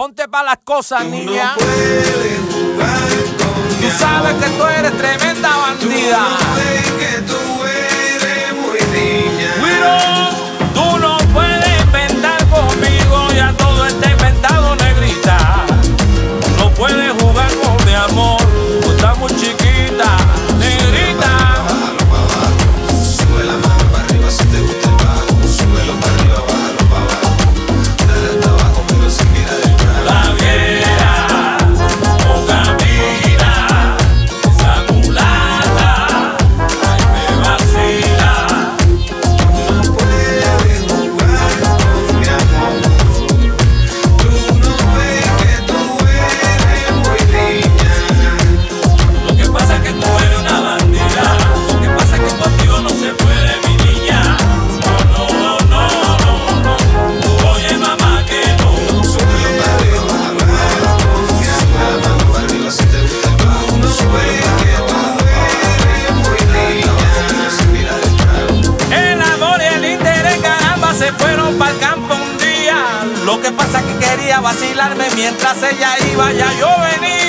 Ponte para las cosas, tú niña. No puedes jugar con tú sabes que tú eres tremenda bandida. vacilarme mientras ella iba, ya yo venía.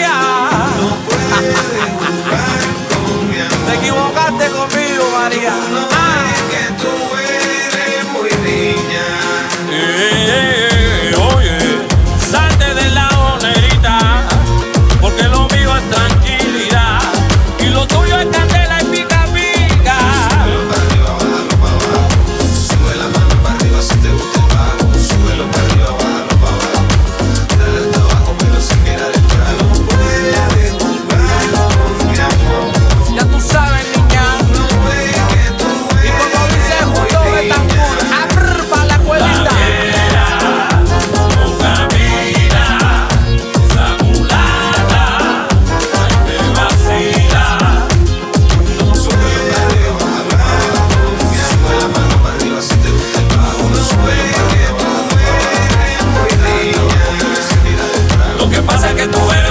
que tú eres.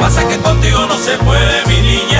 Pasa que contigo no se puede, mi niña.